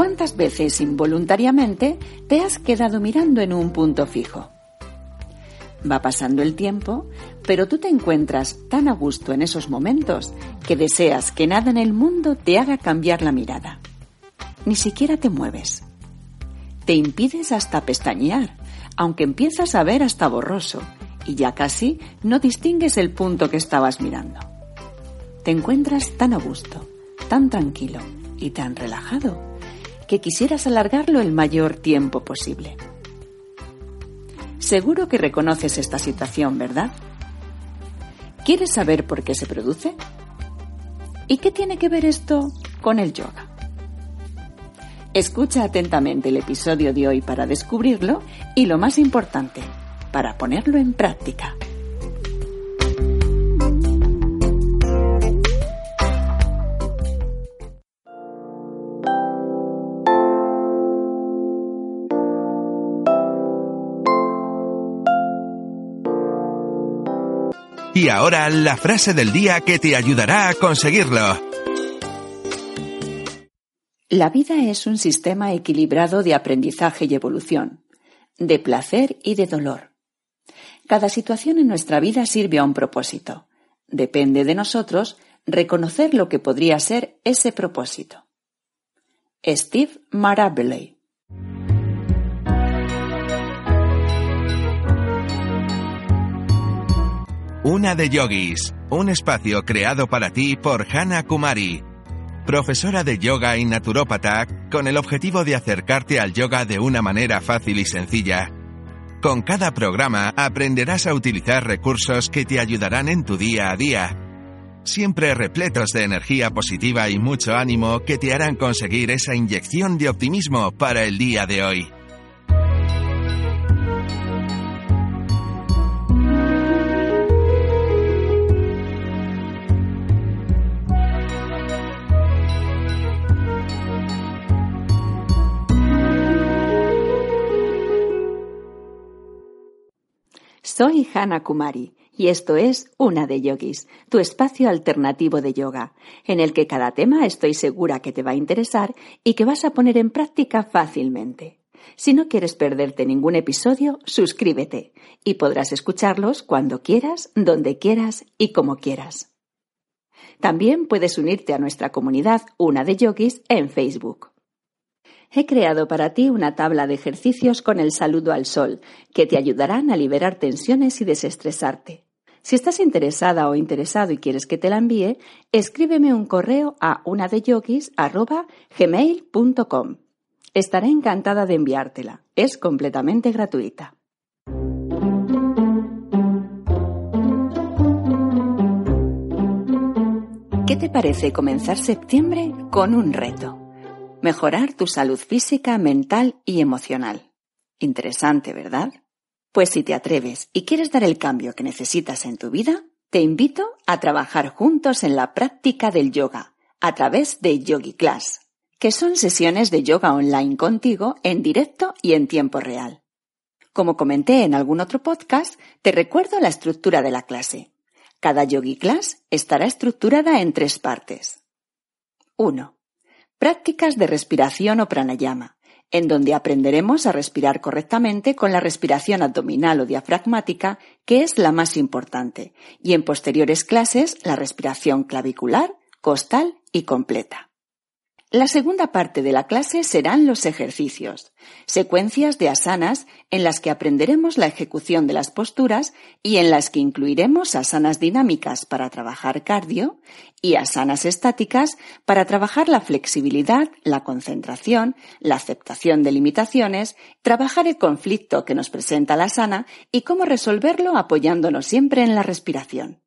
¿Cuántas veces involuntariamente te has quedado mirando en un punto fijo? Va pasando el tiempo, pero tú te encuentras tan a gusto en esos momentos que deseas que nada en el mundo te haga cambiar la mirada. Ni siquiera te mueves. Te impides hasta pestañear, aunque empiezas a ver hasta borroso y ya casi no distingues el punto que estabas mirando. Te encuentras tan a gusto, tan tranquilo y tan relajado que quisieras alargarlo el mayor tiempo posible. Seguro que reconoces esta situación, ¿verdad? ¿Quieres saber por qué se produce? ¿Y qué tiene que ver esto con el yoga? Escucha atentamente el episodio de hoy para descubrirlo y lo más importante, para ponerlo en práctica. Y ahora la frase del día que te ayudará a conseguirlo. La vida es un sistema equilibrado de aprendizaje y evolución, de placer y de dolor. Cada situación en nuestra vida sirve a un propósito. Depende de nosotros reconocer lo que podría ser ese propósito. Steve Marabelley Una de Yogis, un espacio creado para ti por Hana Kumari, profesora de yoga y naturópata, con el objetivo de acercarte al yoga de una manera fácil y sencilla con cada programa aprenderás a utilizar recursos que te ayudarán en tu día a día, siempre repletos de energía positiva y mucho ánimo que te harán conseguir esa inyección de optimismo para el día de hoy. Soy Hana Kumari y esto es Una de Yogis, tu espacio alternativo de yoga, en el que cada tema estoy segura que te va a interesar y que vas a poner en práctica fácilmente. Si no quieres perderte ningún episodio, suscríbete y podrás escucharlos cuando quieras, donde quieras y como quieras. También puedes unirte a nuestra comunidad Una de Yogis en Facebook he creado para ti una tabla de ejercicios con el saludo al sol, que te ayudarán a liberar tensiones y desestresarte. Si estás interesada o interesado y quieres que te la envíe, escríbeme un correo a unadeyogis.gmail.com. Estaré encantada de enviártela. Es completamente gratuita. ¿Qué te parece comenzar septiembre con un reto? Mejorar tu salud física, mental y emocional. Interesante, ¿verdad? Pues si te atreves y quieres dar el cambio que necesitas en tu vida, te invito a trabajar juntos en la práctica del yoga a través de Yogi Class, que son sesiones de yoga online contigo en directo y en tiempo real. Como comenté en algún otro podcast, te recuerdo la estructura de la clase. Cada Yogi Class estará estructurada en tres partes. 1. Prácticas de respiración o pranayama, en donde aprenderemos a respirar correctamente con la respiración abdominal o diafragmática, que es la más importante, y en posteriores clases la respiración clavicular, costal y completa. La segunda parte de la clase serán los ejercicios, secuencias de asanas en las que aprenderemos la ejecución de las posturas y en las que incluiremos asanas dinámicas para trabajar cardio y asanas estáticas para trabajar la flexibilidad, la concentración, la aceptación de limitaciones, trabajar el conflicto que nos presenta la asana y cómo resolverlo apoyándonos siempre en la respiración.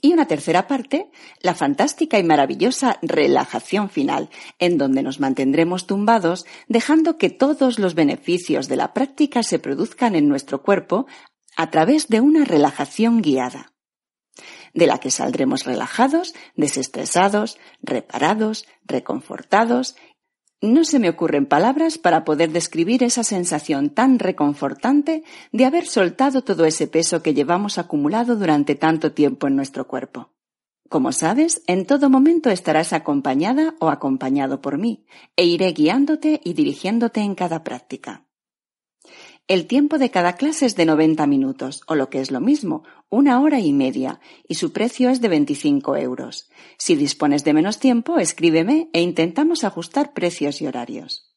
Y una tercera parte, la fantástica y maravillosa relajación final, en donde nos mantendremos tumbados, dejando que todos los beneficios de la práctica se produzcan en nuestro cuerpo a través de una relajación guiada, de la que saldremos relajados, desestresados, reparados, reconfortados no se me ocurren palabras para poder describir esa sensación tan reconfortante de haber soltado todo ese peso que llevamos acumulado durante tanto tiempo en nuestro cuerpo. Como sabes, en todo momento estarás acompañada o acompañado por mí, e iré guiándote y dirigiéndote en cada práctica. El tiempo de cada clase es de 90 minutos, o lo que es lo mismo, una hora y media, y su precio es de 25 euros. Si dispones de menos tiempo, escríbeme e intentamos ajustar precios y horarios.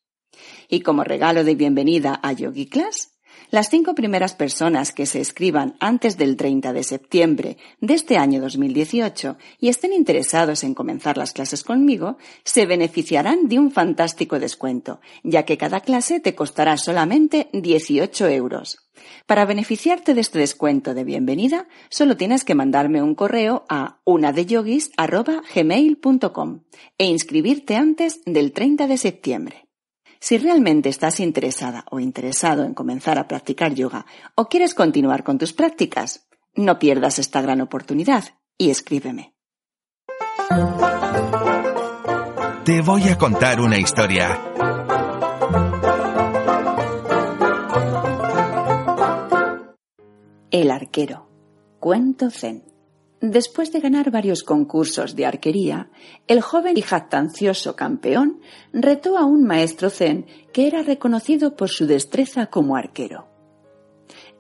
Y como regalo de bienvenida a Yogi Class, las cinco primeras personas que se escriban antes del 30 de septiembre de este año 2018 y estén interesados en comenzar las clases conmigo, se beneficiarán de un fantástico descuento, ya que cada clase te costará solamente 18 euros. Para beneficiarte de este descuento de bienvenida, solo tienes que mandarme un correo a unadeyogis.gmail.com e inscribirte antes del 30 de septiembre. Si realmente estás interesada o interesado en comenzar a practicar yoga o quieres continuar con tus prácticas, no pierdas esta gran oportunidad y escríbeme. Te voy a contar una historia. El arquero. Cuento zen. Después de ganar varios concursos de arquería, el joven y jactancioso campeón retó a un maestro zen que era reconocido por su destreza como arquero.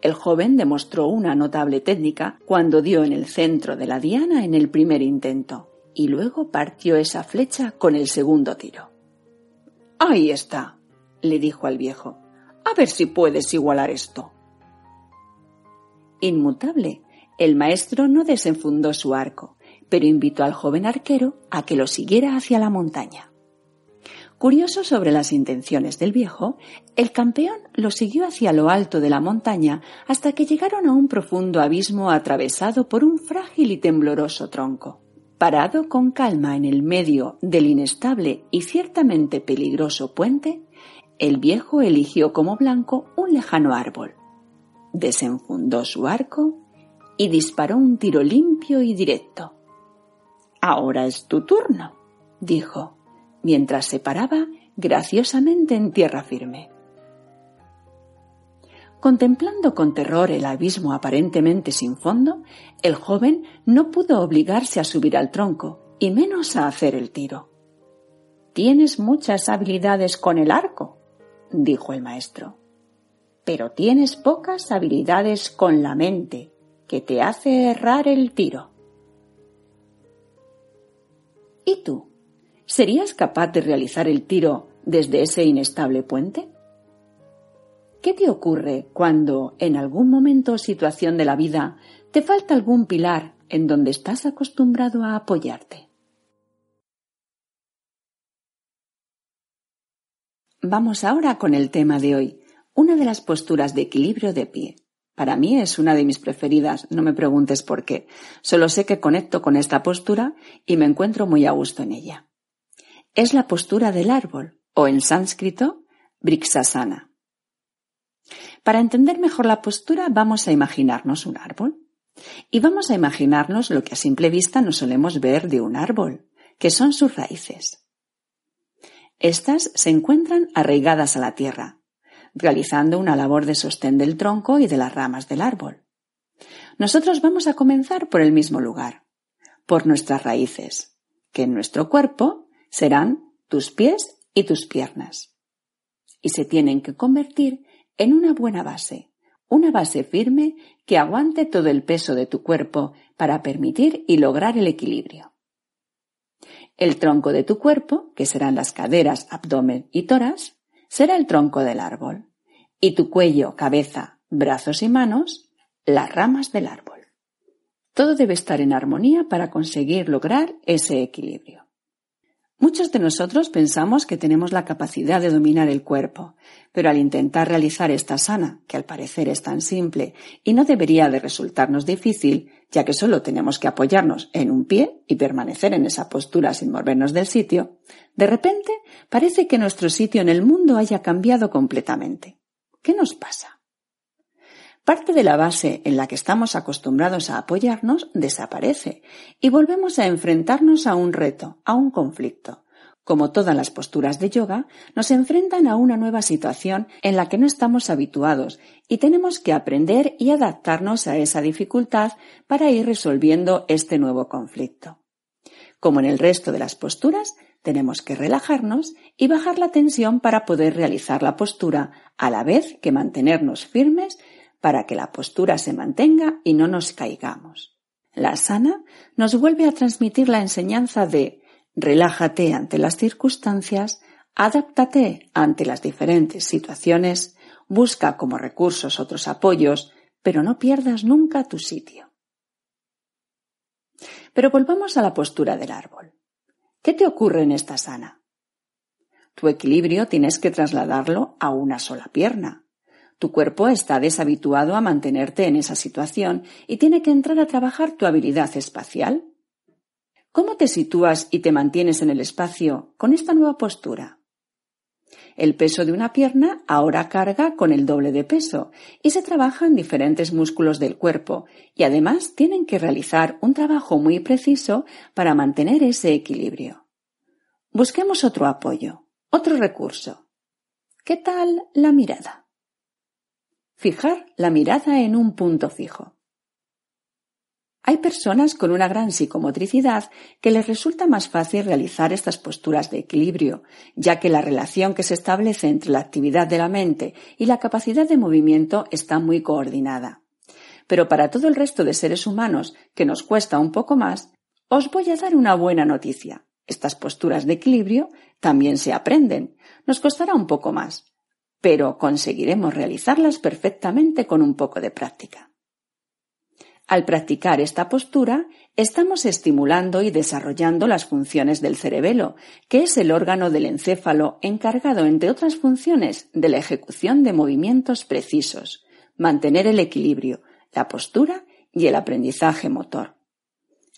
El joven demostró una notable técnica cuando dio en el centro de la diana en el primer intento y luego partió esa flecha con el segundo tiro. Ahí está, le dijo al viejo. A ver si puedes igualar esto. Inmutable, el maestro no desenfundó su arco, pero invitó al joven arquero a que lo siguiera hacia la montaña. Curioso sobre las intenciones del viejo, el campeón lo siguió hacia lo alto de la montaña hasta que llegaron a un profundo abismo atravesado por un frágil y tembloroso tronco. Parado con calma en el medio del inestable y ciertamente peligroso puente, el viejo eligió como blanco un lejano árbol. Desenfundó su arco y disparó un tiro limpio y directo. Ahora es tu turno, dijo, mientras se paraba graciosamente en tierra firme. Contemplando con terror el abismo aparentemente sin fondo, el joven no pudo obligarse a subir al tronco, y menos a hacer el tiro. Tienes muchas habilidades con el arco, dijo el maestro, pero tienes pocas habilidades con la mente, que te hace errar el tiro. ¿Y tú? ¿Serías capaz de realizar el tiro desde ese inestable puente? ¿Qué te ocurre cuando en algún momento o situación de la vida te falta algún pilar en donde estás acostumbrado a apoyarte? Vamos ahora con el tema de hoy, una de las posturas de equilibrio de pie. Para mí es una de mis preferidas, no me preguntes por qué. Solo sé que conecto con esta postura y me encuentro muy a gusto en ella. Es la postura del árbol, o en sánscrito, Brixasana. Para entender mejor la postura vamos a imaginarnos un árbol. Y vamos a imaginarnos lo que a simple vista no solemos ver de un árbol, que son sus raíces. Estas se encuentran arraigadas a la tierra, realizando una labor de sostén del tronco y de las ramas del árbol. Nosotros vamos a comenzar por el mismo lugar, por nuestras raíces, que en nuestro cuerpo serán tus pies y tus piernas. Y se tienen que convertir en una buena base, una base firme que aguante todo el peso de tu cuerpo para permitir y lograr el equilibrio. El tronco de tu cuerpo, que serán las caderas, abdomen y toras, será el tronco del árbol, y tu cuello, cabeza, brazos y manos, las ramas del árbol. Todo debe estar en armonía para conseguir lograr ese equilibrio. Muchos de nosotros pensamos que tenemos la capacidad de dominar el cuerpo, pero al intentar realizar esta sana, que al parecer es tan simple y no debería de resultarnos difícil, ya que solo tenemos que apoyarnos en un pie y permanecer en esa postura sin movernos del sitio, de repente parece que nuestro sitio en el mundo haya cambiado completamente. ¿Qué nos pasa? Parte de la base en la que estamos acostumbrados a apoyarnos desaparece y volvemos a enfrentarnos a un reto, a un conflicto. Como todas las posturas de yoga, nos enfrentan a una nueva situación en la que no estamos habituados y tenemos que aprender y adaptarnos a esa dificultad para ir resolviendo este nuevo conflicto. Como en el resto de las posturas, tenemos que relajarnos y bajar la tensión para poder realizar la postura a la vez que mantenernos firmes para que la postura se mantenga y no nos caigamos. La sana nos vuelve a transmitir la enseñanza de relájate ante las circunstancias, adáptate ante las diferentes situaciones, busca como recursos otros apoyos, pero no pierdas nunca tu sitio. Pero volvamos a la postura del árbol. ¿Qué te ocurre en esta sana? Tu equilibrio tienes que trasladarlo a una sola pierna. Tu cuerpo está deshabituado a mantenerte en esa situación y tiene que entrar a trabajar tu habilidad espacial. ¿Cómo te sitúas y te mantienes en el espacio con esta nueva postura? El peso de una pierna ahora carga con el doble de peso y se trabajan diferentes músculos del cuerpo y además tienen que realizar un trabajo muy preciso para mantener ese equilibrio. Busquemos otro apoyo, otro recurso. ¿Qué tal la mirada? Fijar la mirada en un punto fijo. Hay personas con una gran psicomotricidad que les resulta más fácil realizar estas posturas de equilibrio, ya que la relación que se establece entre la actividad de la mente y la capacidad de movimiento está muy coordinada. Pero para todo el resto de seres humanos, que nos cuesta un poco más, os voy a dar una buena noticia. Estas posturas de equilibrio también se aprenden. Nos costará un poco más, pero conseguiremos realizarlas perfectamente con un poco de práctica. Al practicar esta postura, estamos estimulando y desarrollando las funciones del cerebelo, que es el órgano del encéfalo encargado, entre otras funciones, de la ejecución de movimientos precisos, mantener el equilibrio, la postura y el aprendizaje motor.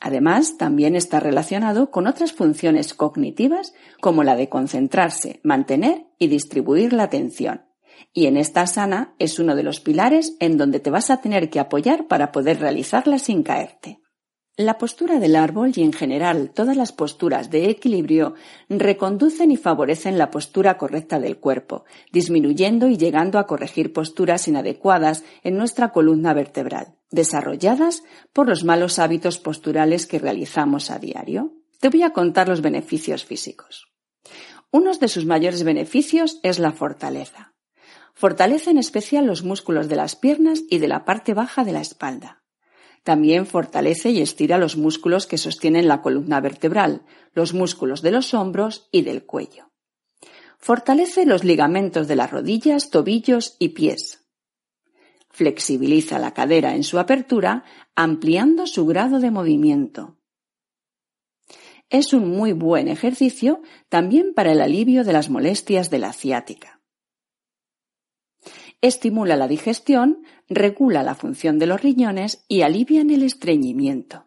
Además, también está relacionado con otras funciones cognitivas como la de concentrarse, mantener y distribuir la atención. Y en esta sana es uno de los pilares en donde te vas a tener que apoyar para poder realizarla sin caerte. La postura del árbol y en general todas las posturas de equilibrio reconducen y favorecen la postura correcta del cuerpo, disminuyendo y llegando a corregir posturas inadecuadas en nuestra columna vertebral, desarrolladas por los malos hábitos posturales que realizamos a diario. Te voy a contar los beneficios físicos. Uno de sus mayores beneficios es la fortaleza. Fortalece en especial los músculos de las piernas y de la parte baja de la espalda también fortalece y estira los músculos que sostienen la columna vertebral, los músculos de los hombros y del cuello. Fortalece los ligamentos de las rodillas, tobillos y pies. Flexibiliza la cadera en su apertura, ampliando su grado de movimiento. Es un muy buen ejercicio también para el alivio de las molestias de la ciática estimula la digestión, regula la función de los riñones y alivia el estreñimiento.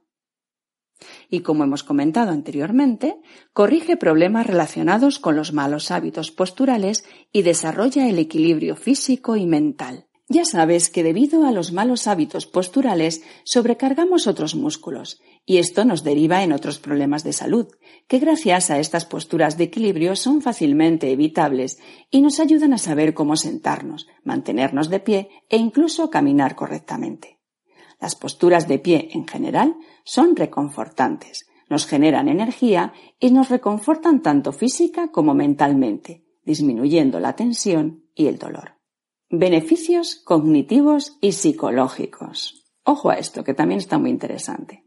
Y como hemos comentado anteriormente, corrige problemas relacionados con los malos hábitos posturales y desarrolla el equilibrio físico y mental. Ya sabes que debido a los malos hábitos posturales sobrecargamos otros músculos y esto nos deriva en otros problemas de salud, que gracias a estas posturas de equilibrio son fácilmente evitables y nos ayudan a saber cómo sentarnos, mantenernos de pie e incluso caminar correctamente. Las posturas de pie en general son reconfortantes, nos generan energía y nos reconfortan tanto física como mentalmente, disminuyendo la tensión y el dolor. Beneficios cognitivos y psicológicos. Ojo a esto, que también está muy interesante.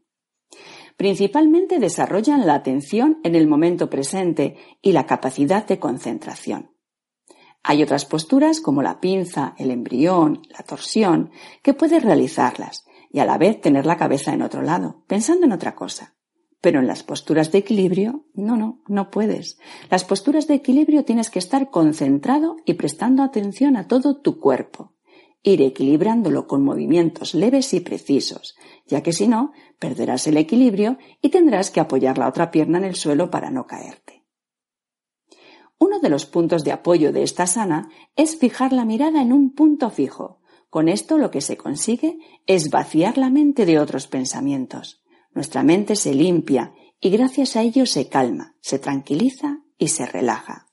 Principalmente desarrollan la atención en el momento presente y la capacidad de concentración. Hay otras posturas como la pinza, el embrión, la torsión, que puedes realizarlas y a la vez tener la cabeza en otro lado, pensando en otra cosa. Pero en las posturas de equilibrio, no, no, no puedes. Las posturas de equilibrio tienes que estar concentrado y prestando atención a todo tu cuerpo. Ir equilibrándolo con movimientos leves y precisos, ya que si no, perderás el equilibrio y tendrás que apoyar la otra pierna en el suelo para no caerte. Uno de los puntos de apoyo de esta sana es fijar la mirada en un punto fijo. Con esto lo que se consigue es vaciar la mente de otros pensamientos. Nuestra mente se limpia y gracias a ello se calma, se tranquiliza y se relaja.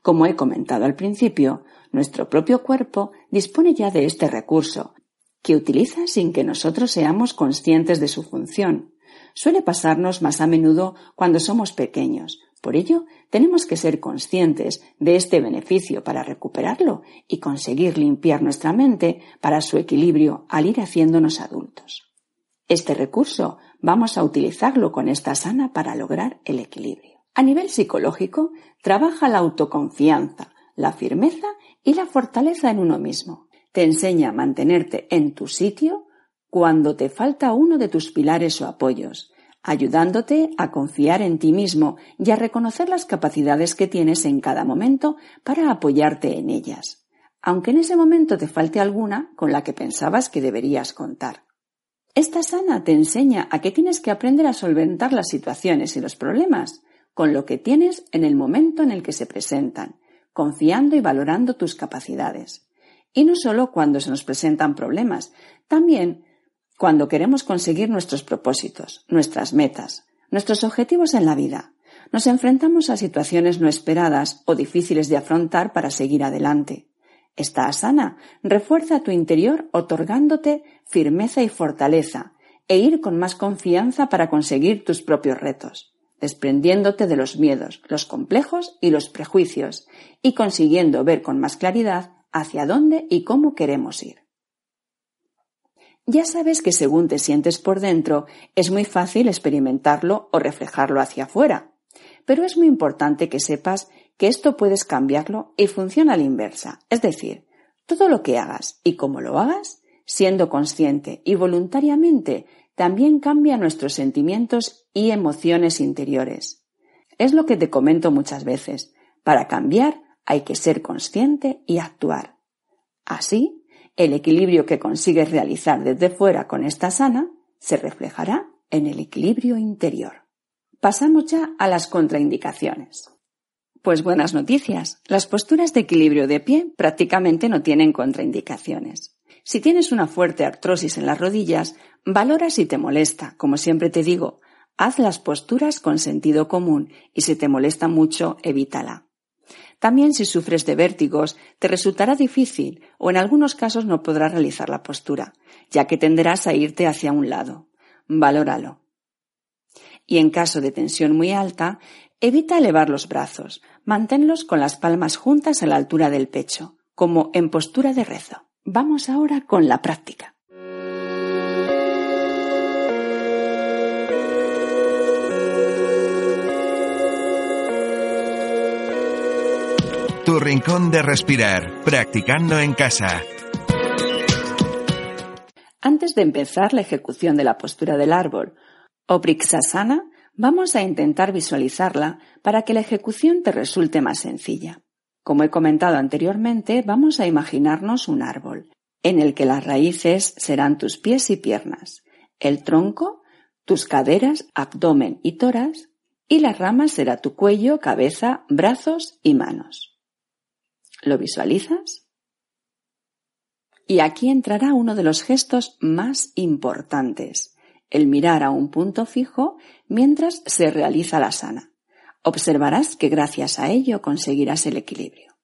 Como he comentado al principio, nuestro propio cuerpo dispone ya de este recurso, que utiliza sin que nosotros seamos conscientes de su función. Suele pasarnos más a menudo cuando somos pequeños. Por ello, tenemos que ser conscientes de este beneficio para recuperarlo y conseguir limpiar nuestra mente para su equilibrio al ir haciéndonos adultos. Este recurso vamos a utilizarlo con esta sana para lograr el equilibrio. A nivel psicológico, trabaja la autoconfianza, la firmeza y la fortaleza en uno mismo. Te enseña a mantenerte en tu sitio cuando te falta uno de tus pilares o apoyos, ayudándote a confiar en ti mismo y a reconocer las capacidades que tienes en cada momento para apoyarte en ellas, aunque en ese momento te falte alguna con la que pensabas que deberías contar. Esta sana te enseña a que tienes que aprender a solventar las situaciones y los problemas con lo que tienes en el momento en el que se presentan, confiando y valorando tus capacidades. Y no solo cuando se nos presentan problemas, también cuando queremos conseguir nuestros propósitos, nuestras metas, nuestros objetivos en la vida. Nos enfrentamos a situaciones no esperadas o difíciles de afrontar para seguir adelante. Esta asana refuerza tu interior otorgándote firmeza y fortaleza e ir con más confianza para conseguir tus propios retos, desprendiéndote de los miedos, los complejos y los prejuicios y consiguiendo ver con más claridad hacia dónde y cómo queremos ir. Ya sabes que según te sientes por dentro es muy fácil experimentarlo o reflejarlo hacia afuera, pero es muy importante que sepas que esto puedes cambiarlo y funciona a la inversa. Es decir, todo lo que hagas y cómo lo hagas, siendo consciente y voluntariamente, también cambia nuestros sentimientos y emociones interiores. Es lo que te comento muchas veces. Para cambiar hay que ser consciente y actuar. Así, el equilibrio que consigues realizar desde fuera con esta sana se reflejará en el equilibrio interior. Pasamos ya a las contraindicaciones. Pues buenas noticias. Las posturas de equilibrio de pie prácticamente no tienen contraindicaciones. Si tienes una fuerte artrosis en las rodillas, valora si te molesta. Como siempre te digo, haz las posturas con sentido común y si te molesta mucho, evítala. También si sufres de vértigos, te resultará difícil o en algunos casos no podrás realizar la postura, ya que tenderás a irte hacia un lado. Valóralo. Y en caso de tensión muy alta, Evita elevar los brazos, manténlos con las palmas juntas a la altura del pecho, como en postura de rezo. Vamos ahora con la práctica. Tu rincón de respirar, practicando en casa. Antes de empezar la ejecución de la postura del árbol o Vamos a intentar visualizarla para que la ejecución te resulte más sencilla. Como he comentado anteriormente, vamos a imaginarnos un árbol, en el que las raíces serán tus pies y piernas, el tronco, tus caderas, abdomen y toras, y las ramas será tu cuello, cabeza, brazos y manos. ¿Lo visualizas? Y aquí entrará uno de los gestos más importantes, el mirar a un punto fijo mientras se realiza la sana. Observarás que gracias a ello conseguirás el equilibrio.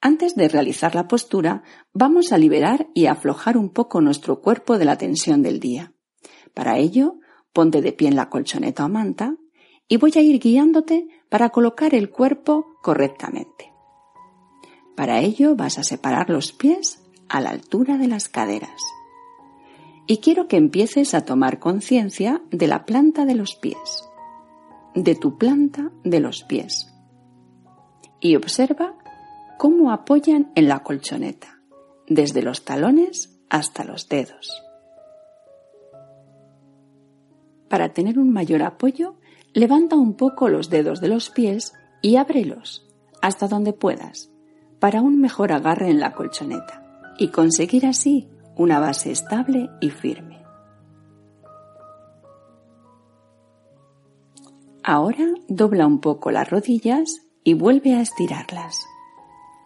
Antes de realizar la postura, vamos a liberar y aflojar un poco nuestro cuerpo de la tensión del día. Para ello, ponte de pie en la colchoneta o manta y voy a ir guiándote para colocar el cuerpo correctamente. Para ello vas a separar los pies a la altura de las caderas y quiero que empieces a tomar conciencia de la planta de los pies, de tu planta de los pies. Y observa cómo apoyan en la colchoneta, desde los talones hasta los dedos. Para tener un mayor apoyo, Levanta un poco los dedos de los pies y ábrelos hasta donde puedas para un mejor agarre en la colchoneta y conseguir así una base estable y firme. Ahora dobla un poco las rodillas y vuelve a estirarlas.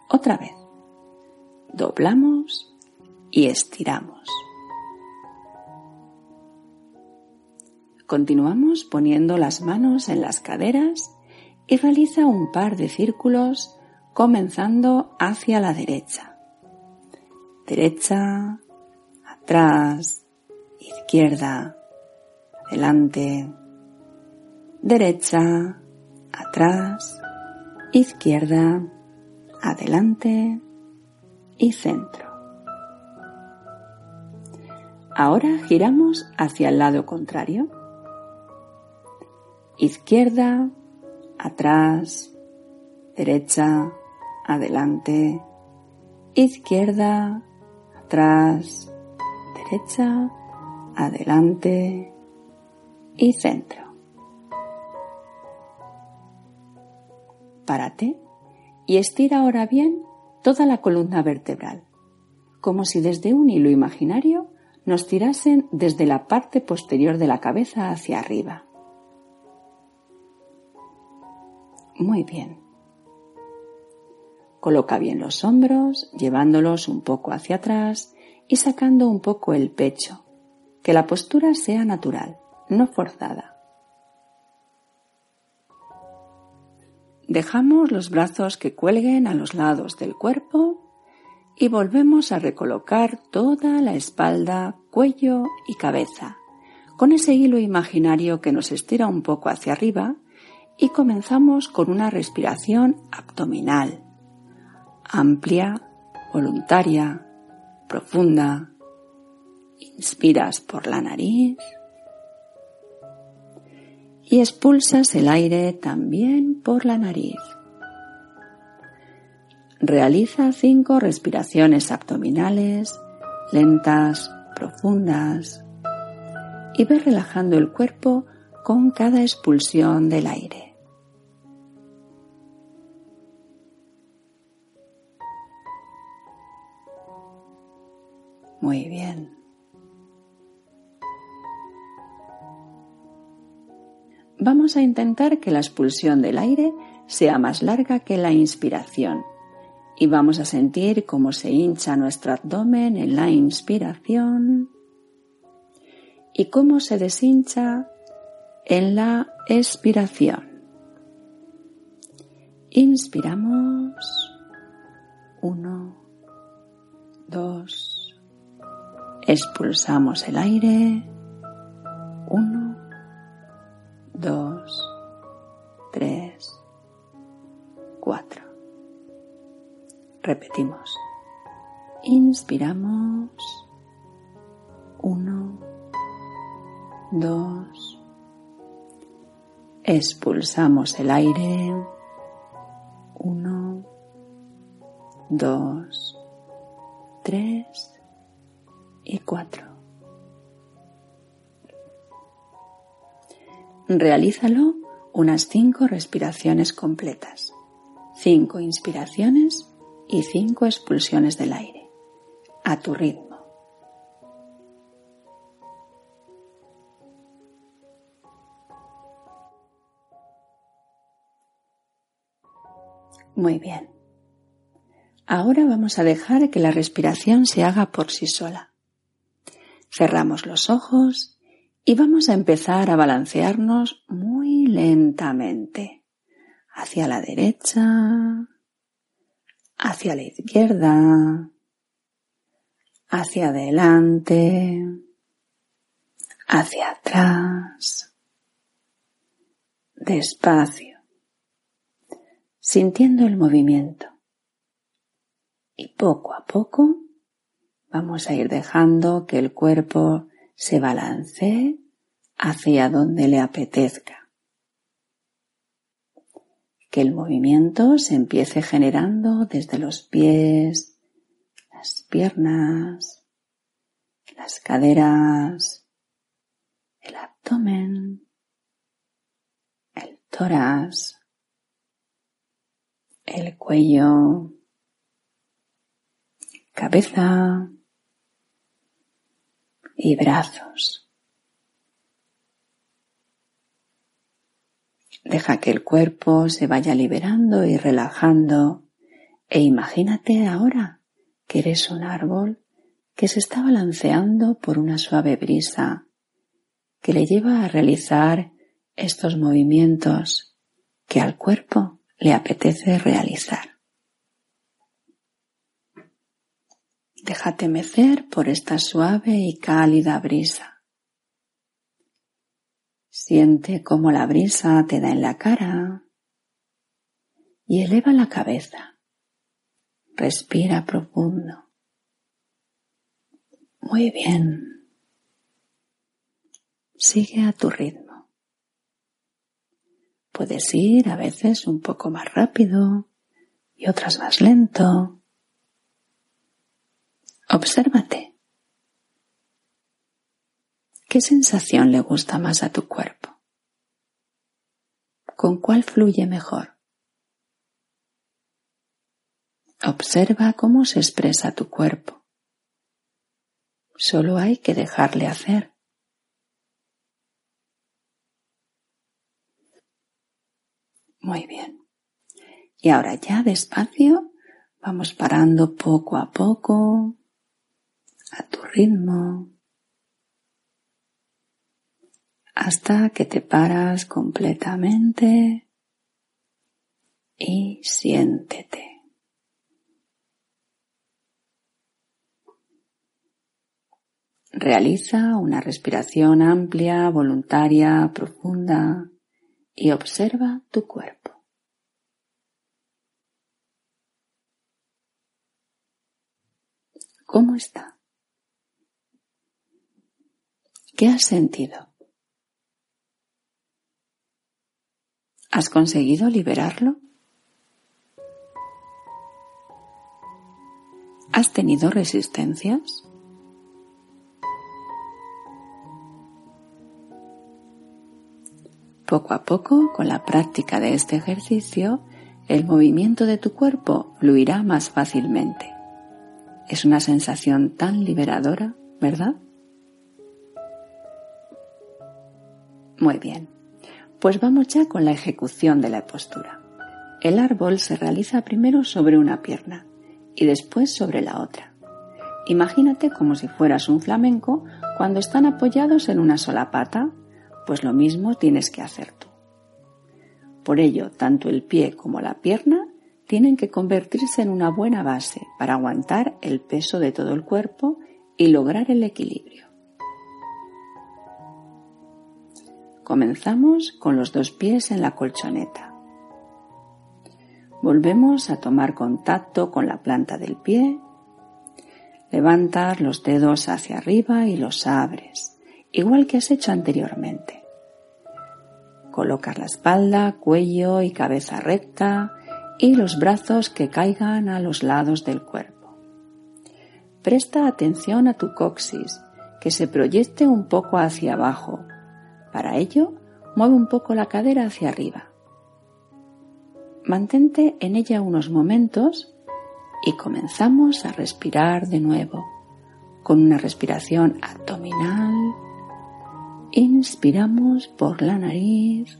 Otra vez. Doblamos y estiramos. Continuamos poniendo las manos en las caderas y realiza un par de círculos comenzando hacia la derecha. Derecha, atrás, izquierda, adelante, derecha, atrás, izquierda, adelante y centro. Ahora giramos hacia el lado contrario. Izquierda, atrás, derecha, adelante, izquierda, atrás, derecha, adelante y centro. Párate y estira ahora bien toda la columna vertebral, como si desde un hilo imaginario nos tirasen desde la parte posterior de la cabeza hacia arriba. Muy bien. Coloca bien los hombros, llevándolos un poco hacia atrás y sacando un poco el pecho. Que la postura sea natural, no forzada. Dejamos los brazos que cuelguen a los lados del cuerpo y volvemos a recolocar toda la espalda, cuello y cabeza, con ese hilo imaginario que nos estira un poco hacia arriba y comenzamos con una respiración abdominal amplia, voluntaria, profunda. Inspiras por la nariz y expulsas el aire también por la nariz. Realiza cinco respiraciones abdominales lentas, profundas y ve relajando el cuerpo con cada expulsión del aire. Muy bien. Vamos a intentar que la expulsión del aire sea más larga que la inspiración y vamos a sentir cómo se hincha nuestro abdomen en la inspiración y cómo se deshincha en la expiración. Inspiramos. Uno, dos, Expulsamos el aire. Uno, dos, tres, cuatro. Repetimos. Inspiramos. Uno, dos. Expulsamos el aire. Uno, dos, tres y. Realízalo unas cinco respiraciones completas, cinco inspiraciones y cinco expulsiones del aire, a tu ritmo. Muy bien. Ahora vamos a dejar que la respiración se haga por sí sola. Cerramos los ojos y vamos a empezar a balancearnos muy lentamente hacia la derecha, hacia la izquierda, hacia adelante, hacia atrás, despacio, sintiendo el movimiento. Y poco a poco Vamos a ir dejando que el cuerpo se balancee hacia donde le apetezca. Que el movimiento se empiece generando desde los pies, las piernas, las caderas, el abdomen, tórax, el cuello, cabeza y brazos. Deja que el cuerpo se vaya liberando y relajando e imagínate ahora que eres un árbol que se está balanceando por una suave brisa que le lleva a realizar estos movimientos que al cuerpo le apetece realizar. Déjate mecer por esta suave y cálida brisa. Siente cómo la brisa te da en la cara y eleva la cabeza. Respira profundo. Muy bien. Sigue a tu ritmo. Puedes ir a veces un poco más rápido y otras más lento. Obsérvate. ¿Qué sensación le gusta más a tu cuerpo? ¿Con cuál fluye mejor? Observa cómo se expresa tu cuerpo. Solo hay que dejarle hacer. Muy bien. Y ahora ya despacio vamos parando poco a poco, a tu ritmo hasta que te paras completamente y siéntete. Realiza una respiración amplia, voluntaria, profunda y observa tu cuerpo. ¿Cómo está? ¿Qué has sentido? ¿Has conseguido liberarlo? ¿Has tenido resistencias? Poco a poco, con la práctica de este ejercicio, el movimiento de tu cuerpo fluirá más fácilmente. Es una sensación tan liberadora, ¿verdad? Muy bien. Pues vamos ya con la ejecución de la postura. El árbol se realiza primero sobre una pierna y después sobre la otra. Imagínate como si fueras un flamenco cuando están apoyados en una sola pata, pues lo mismo tienes que hacer tú. Por ello, tanto el pie como la pierna tienen que convertirse en una buena base para aguantar el peso de todo el cuerpo y lograr el equilibrio. Comenzamos con los dos pies en la colchoneta. Volvemos a tomar contacto con la planta del pie. Levantas los dedos hacia arriba y los abres, igual que has hecho anteriormente. Colocas la espalda, cuello y cabeza recta y los brazos que caigan a los lados del cuerpo. Presta atención a tu coxis, que se proyecte un poco hacia abajo para ello, mueve un poco la cadera hacia arriba. Mantente en ella unos momentos y comenzamos a respirar de nuevo con una respiración abdominal. Inspiramos por la nariz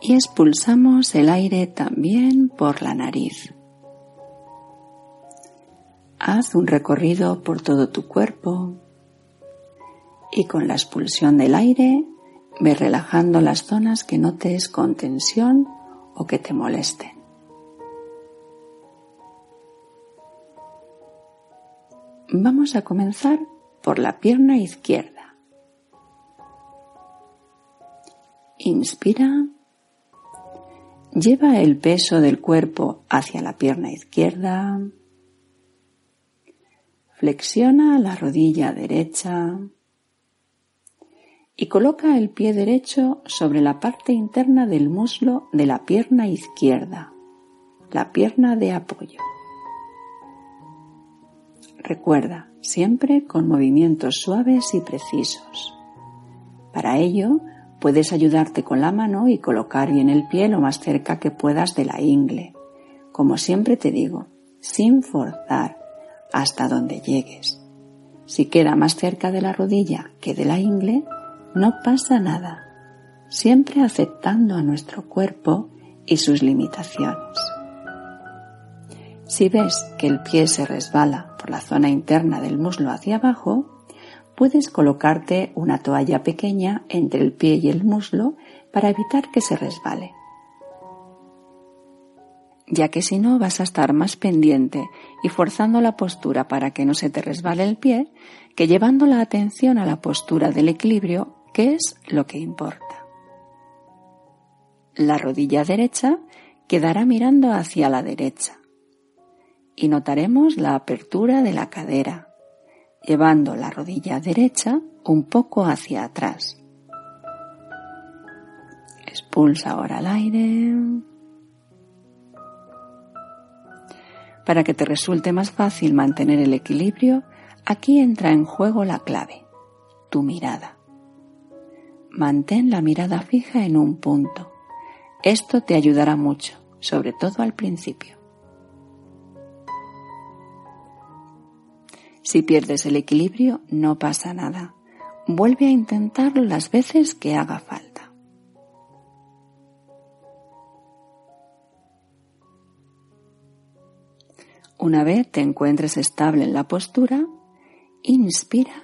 y expulsamos el aire también por la nariz. Haz un recorrido por todo tu cuerpo y con la expulsión del aire ve relajando las zonas que notes con tensión o que te molesten. Vamos a comenzar por la pierna izquierda. Inspira. Lleva el peso del cuerpo hacia la pierna izquierda. Flexiona la rodilla derecha y coloca el pie derecho sobre la parte interna del muslo de la pierna izquierda, la pierna de apoyo. Recuerda, siempre con movimientos suaves y precisos. Para ello, Puedes ayudarte con la mano y colocar bien el pie lo más cerca que puedas de la ingle. Como siempre te digo, sin forzar, hasta donde llegues. Si queda más cerca de la rodilla que de la ingle, no pasa nada, siempre aceptando a nuestro cuerpo y sus limitaciones. Si ves que el pie se resbala por la zona interna del muslo hacia abajo, puedes colocarte una toalla pequeña entre el pie y el muslo para evitar que se resbale. Ya que si no vas a estar más pendiente y forzando la postura para que no se te resbale el pie, que llevando la atención a la postura del equilibrio, que es lo que importa. La rodilla derecha quedará mirando hacia la derecha y notaremos la apertura de la cadera, llevando la rodilla derecha un poco hacia atrás. Expulsa ahora el aire. Para que te resulte más fácil mantener el equilibrio, aquí entra en juego la clave, tu mirada. Mantén la mirada fija en un punto. Esto te ayudará mucho, sobre todo al principio. Si pierdes el equilibrio, no pasa nada. Vuelve a intentarlo las veces que haga falta. Una vez te encuentres estable en la postura, inspira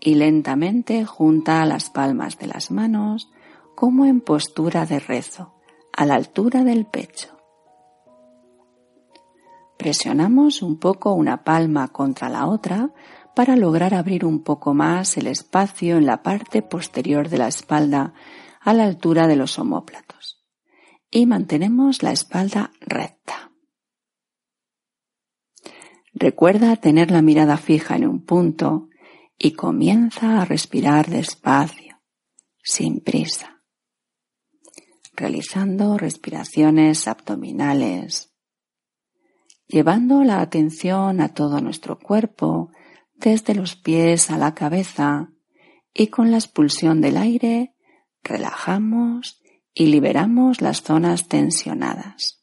y lentamente junta las palmas de las manos como en postura de rezo, a la altura del pecho. Presionamos un poco una palma contra la otra para lograr abrir un poco más el espacio en la parte posterior de la espalda a la altura de los omóplatos. Y mantenemos la espalda recta. Recuerda tener la mirada fija en un punto y comienza a respirar despacio, sin prisa realizando respiraciones abdominales, llevando la atención a todo nuestro cuerpo, desde los pies a la cabeza, y con la expulsión del aire relajamos y liberamos las zonas tensionadas.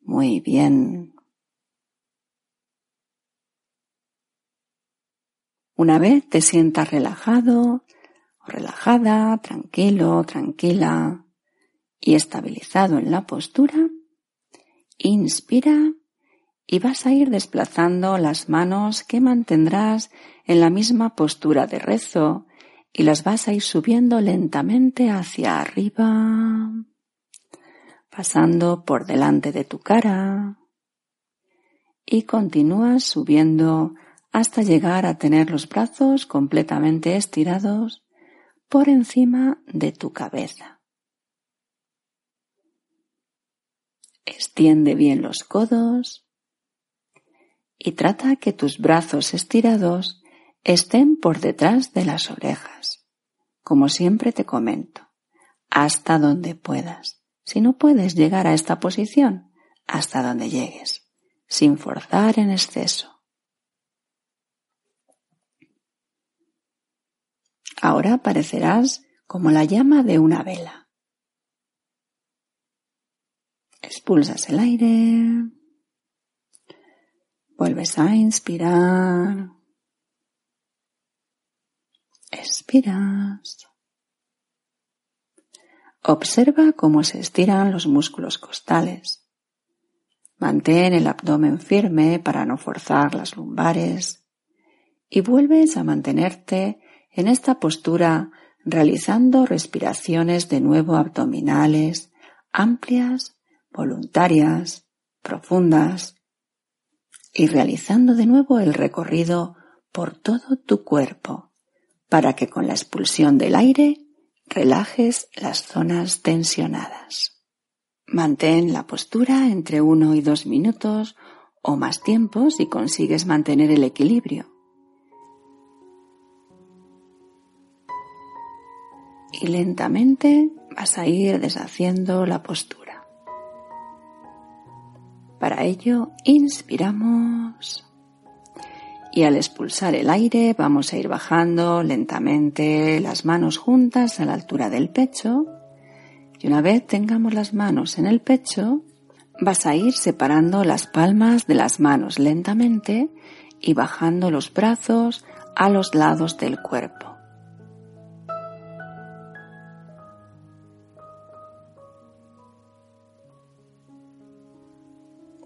Muy bien. Una vez te sientas relajado, relajada, tranquilo, tranquila y estabilizado en la postura, inspira y vas a ir desplazando las manos que mantendrás en la misma postura de rezo y las vas a ir subiendo lentamente hacia arriba, pasando por delante de tu cara y continúas subiendo hasta llegar a tener los brazos completamente estirados por encima de tu cabeza. Extiende bien los codos y trata que tus brazos estirados estén por detrás de las orejas. Como siempre te comento, hasta donde puedas. Si no puedes llegar a esta posición, hasta donde llegues, sin forzar en exceso. Ahora parecerás como la llama de una vela. Expulsas el aire. Vuelves a inspirar. Expiras. Observa cómo se estiran los músculos costales. Mantén el abdomen firme para no forzar las lumbares y vuelves a mantenerte en esta postura realizando respiraciones de nuevo abdominales, amplias, voluntarias, profundas, y realizando de nuevo el recorrido por todo tu cuerpo, para que con la expulsión del aire relajes las zonas tensionadas. Mantén la postura entre uno y dos minutos o más tiempo si consigues mantener el equilibrio. Y lentamente vas a ir deshaciendo la postura. Para ello, inspiramos Y al expulsar el aire vamos a ir bajando lentamente las manos juntas a la altura del pecho. Y una vez tengamos las manos en el pecho, vas a ir separando las palmas de las manos lentamente y bajando los brazos a los lados del cuerpo.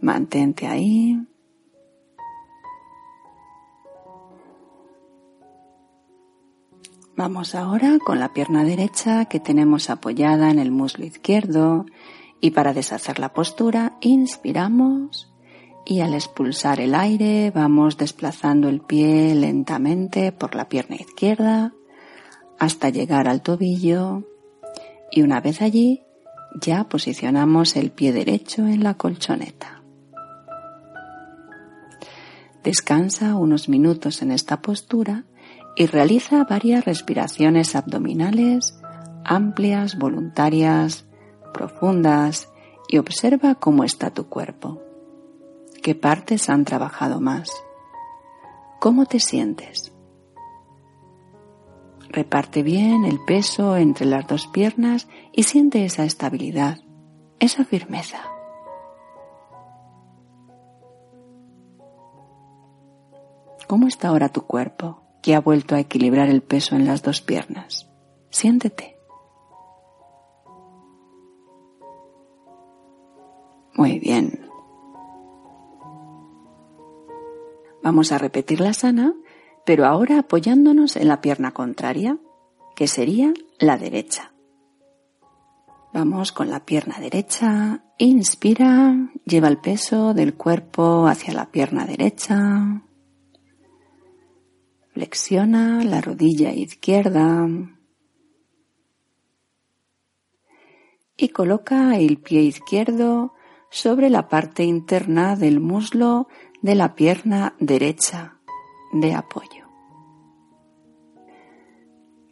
Mantente ahí. Vamos ahora con la pierna derecha que tenemos apoyada en el muslo izquierdo y para deshacer la postura inspiramos y al expulsar el aire vamos desplazando el pie lentamente por la pierna izquierda hasta llegar al tobillo y una vez allí ya posicionamos el pie derecho en la colchoneta. Descansa unos minutos en esta postura y realiza varias respiraciones abdominales amplias, voluntarias, profundas y observa cómo está tu cuerpo. ¿Qué partes han trabajado más? ¿Cómo te sientes? Reparte bien el peso entre las dos piernas y siente esa estabilidad, esa firmeza. ¿Cómo está ahora tu cuerpo que ha vuelto a equilibrar el peso en las dos piernas? Siéntete. Muy bien. Vamos a repetir la sana, pero ahora apoyándonos en la pierna contraria, que sería la derecha. Vamos con la pierna derecha. Inspira, lleva el peso del cuerpo hacia la pierna derecha. Flexiona la rodilla izquierda y coloca el pie izquierdo sobre la parte interna del muslo de la pierna derecha de apoyo.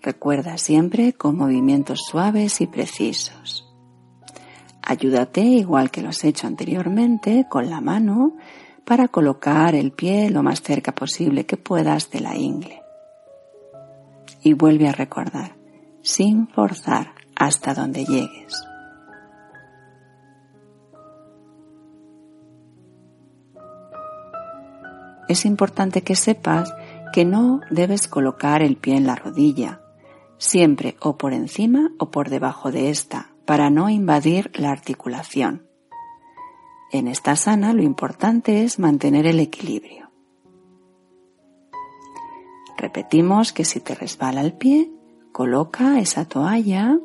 Recuerda siempre con movimientos suaves y precisos. Ayúdate, igual que lo has hecho anteriormente, con la mano para colocar el pie lo más cerca posible que puedas de la ingle. Y vuelve a recordar, sin forzar hasta donde llegues. Es importante que sepas que no debes colocar el pie en la rodilla, siempre o por encima o por debajo de esta, para no invadir la articulación. En esta sana lo importante es mantener el equilibrio. Repetimos que si te resbala el pie, coloca esa toalla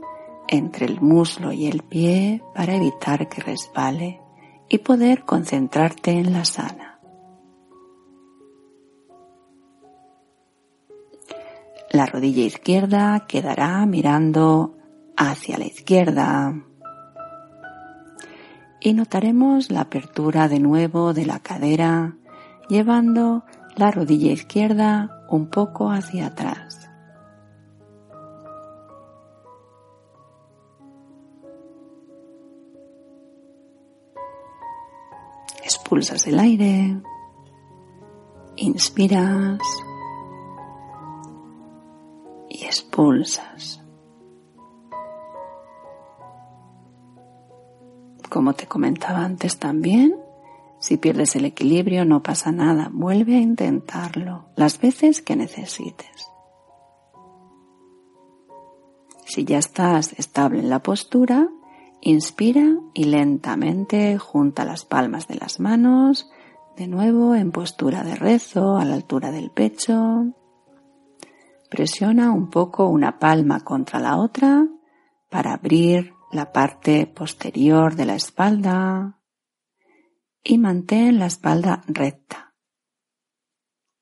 entre el muslo y el pie para evitar que resbale y poder concentrarte en la sana. La rodilla izquierda quedará mirando hacia la izquierda y notaremos la apertura de nuevo de la cadera, llevando la rodilla izquierda un poco hacia atrás. Expulsas el aire, inspiras y expulsas. Como te comentaba antes también, si pierdes el equilibrio no pasa nada, vuelve a intentarlo las veces que necesites. Si ya estás estable en la postura, inspira y lentamente junta las palmas de las manos, de nuevo en postura de rezo a la altura del pecho. Presiona un poco una palma contra la otra para abrir la parte posterior de la espalda y mantén la espalda recta.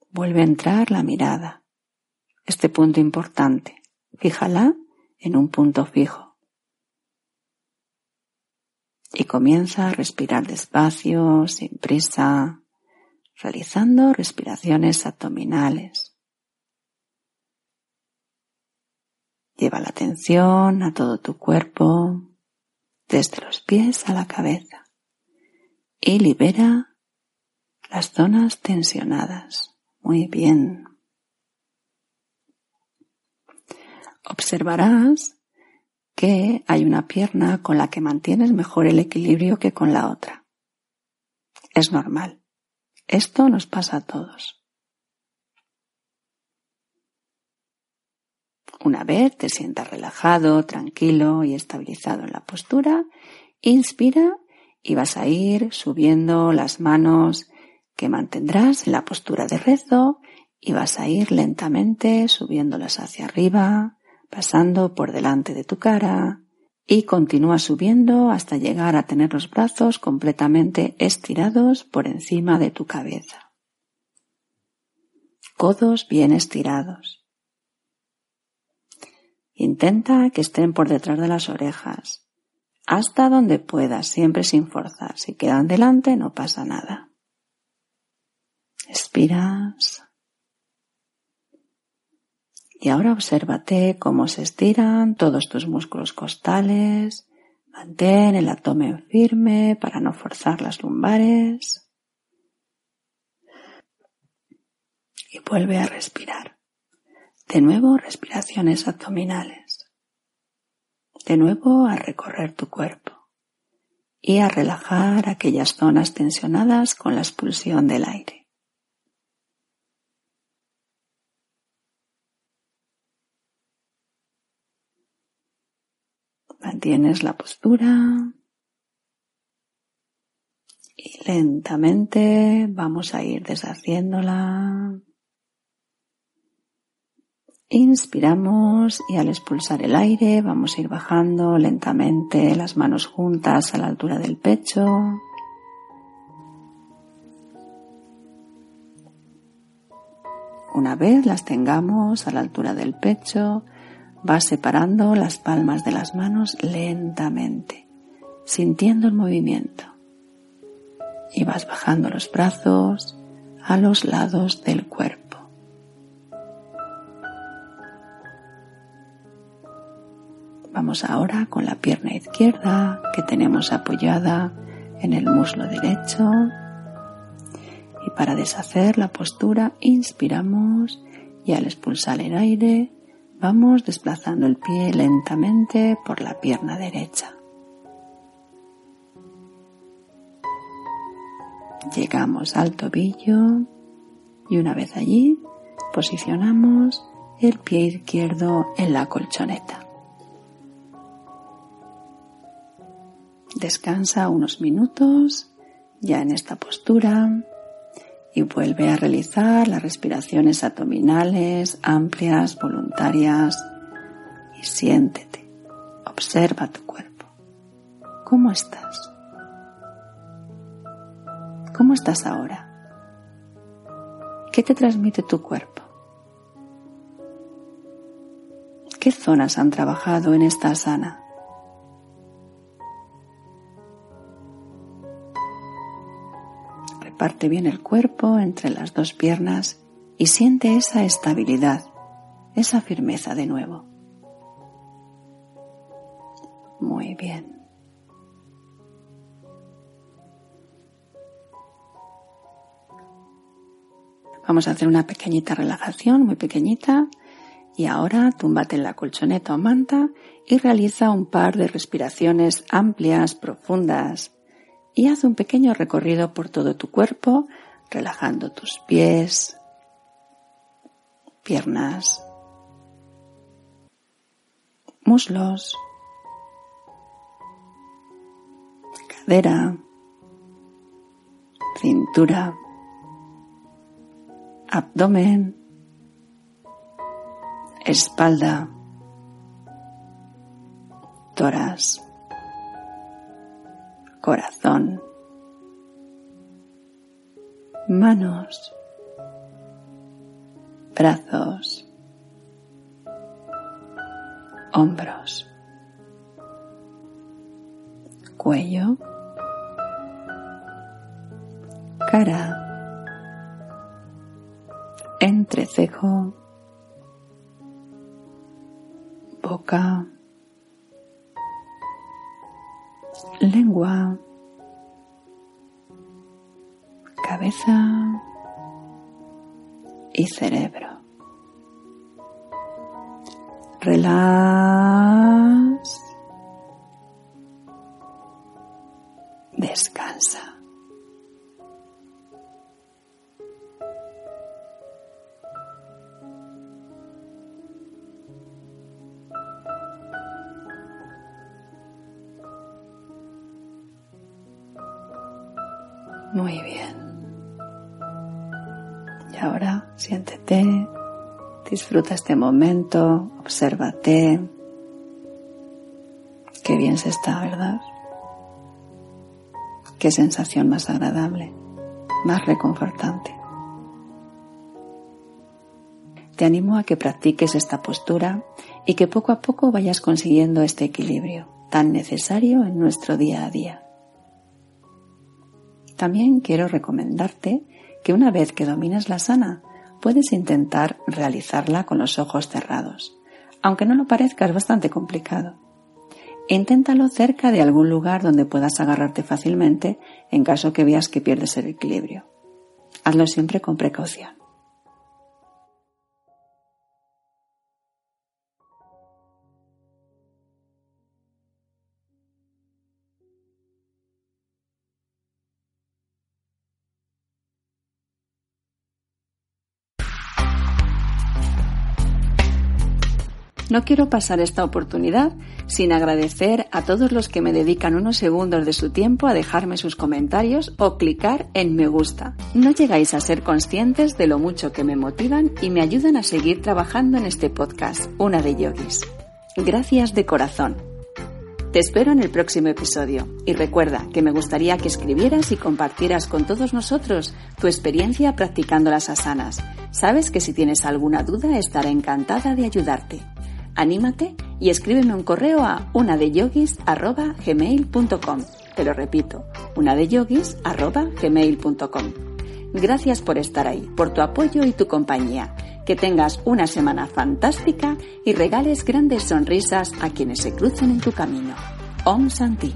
Vuelve a entrar la mirada. Este punto importante, fíjala en un punto fijo. Y comienza a respirar despacio, sin prisa, realizando respiraciones abdominales. Lleva la atención a todo tu cuerpo, desde los pies a la cabeza, y libera las zonas tensionadas. Muy bien. Observarás que hay una pierna con la que mantienes mejor el equilibrio que con la otra. Es normal. Esto nos pasa a todos. Una vez te sientas relajado, tranquilo y estabilizado en la postura, inspira y vas a ir subiendo las manos que mantendrás en la postura de rezo y vas a ir lentamente subiéndolas hacia arriba, pasando por delante de tu cara y continúa subiendo hasta llegar a tener los brazos completamente estirados por encima de tu cabeza. Codos bien estirados. Intenta que estén por detrás de las orejas hasta donde puedas, siempre sin forzar. Si quedan delante, no pasa nada. Expiras. Y ahora obsérvate cómo se estiran todos tus músculos costales. Mantén el abdomen firme para no forzar las lumbares. Y vuelve a respirar. De nuevo, respiraciones abdominales. De nuevo a recorrer tu cuerpo. Y a relajar aquellas zonas tensionadas con la expulsión del aire. Mantienes la postura. Y lentamente vamos a ir deshaciéndola Inspiramos y al expulsar el aire vamos a ir bajando lentamente las manos juntas a la altura del pecho. Una vez las tengamos a la altura del pecho, vas separando las palmas de las manos lentamente, sintiendo el movimiento. Y vas bajando los brazos a los lados del cuerpo. Vamos ahora con la pierna izquierda que tenemos apoyada en el muslo derecho. Y para deshacer la postura, inspiramos y al expulsar el aire, vamos desplazando el pie lentamente por la pierna derecha. Llegamos al tobillo y una vez allí posicionamos el pie izquierdo en la colchoneta. Descansa unos minutos ya en esta postura y vuelve a realizar las respiraciones abdominales amplias, voluntarias y siéntete. Observa tu cuerpo. ¿Cómo estás? ¿Cómo estás ahora? ¿Qué te transmite tu cuerpo? ¿Qué zonas han trabajado en esta sana? Parte bien el cuerpo entre las dos piernas y siente esa estabilidad, esa firmeza de nuevo. Muy bien. Vamos a hacer una pequeñita relajación, muy pequeñita. Y ahora túmbate en la colchoneta o manta y realiza un par de respiraciones amplias, profundas, y haz un pequeño recorrido por todo tu cuerpo, relajando tus pies, piernas, muslos, cadera, cintura, abdomen, espalda, toras corazón, manos, brazos, hombros, cuello, cara, entrecejo, boca, lengua, cabeza, y cerebro. Disfruta este momento, obsérvate. Qué bien se está, ¿verdad? Qué sensación más agradable, más reconfortante. Te animo a que practiques esta postura y que poco a poco vayas consiguiendo este equilibrio tan necesario en nuestro día a día. También quiero recomendarte que una vez que dominas la sana, puedes intentar realizarla con los ojos cerrados, aunque no lo parezca es bastante complicado. Inténtalo cerca de algún lugar donde puedas agarrarte fácilmente en caso que veas que pierdes el equilibrio. Hazlo siempre con precaución. No quiero pasar esta oportunidad sin agradecer a todos los que me dedican unos segundos de su tiempo a dejarme sus comentarios o clicar en me gusta. No llegáis a ser conscientes de lo mucho que me motivan y me ayudan a seguir trabajando en este podcast, Una de Yogis. Gracias de corazón. Te espero en el próximo episodio y recuerda que me gustaría que escribieras y compartieras con todos nosotros tu experiencia practicando las asanas. Sabes que si tienes alguna duda estaré encantada de ayudarte anímate y escríbeme un correo a unadeyogis.gmail.com. Te lo repito, unadeyogis.gmail.com. Gracias por estar ahí, por tu apoyo y tu compañía. Que tengas una semana fantástica y regales grandes sonrisas a quienes se crucen en tu camino. Om Santi.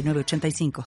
85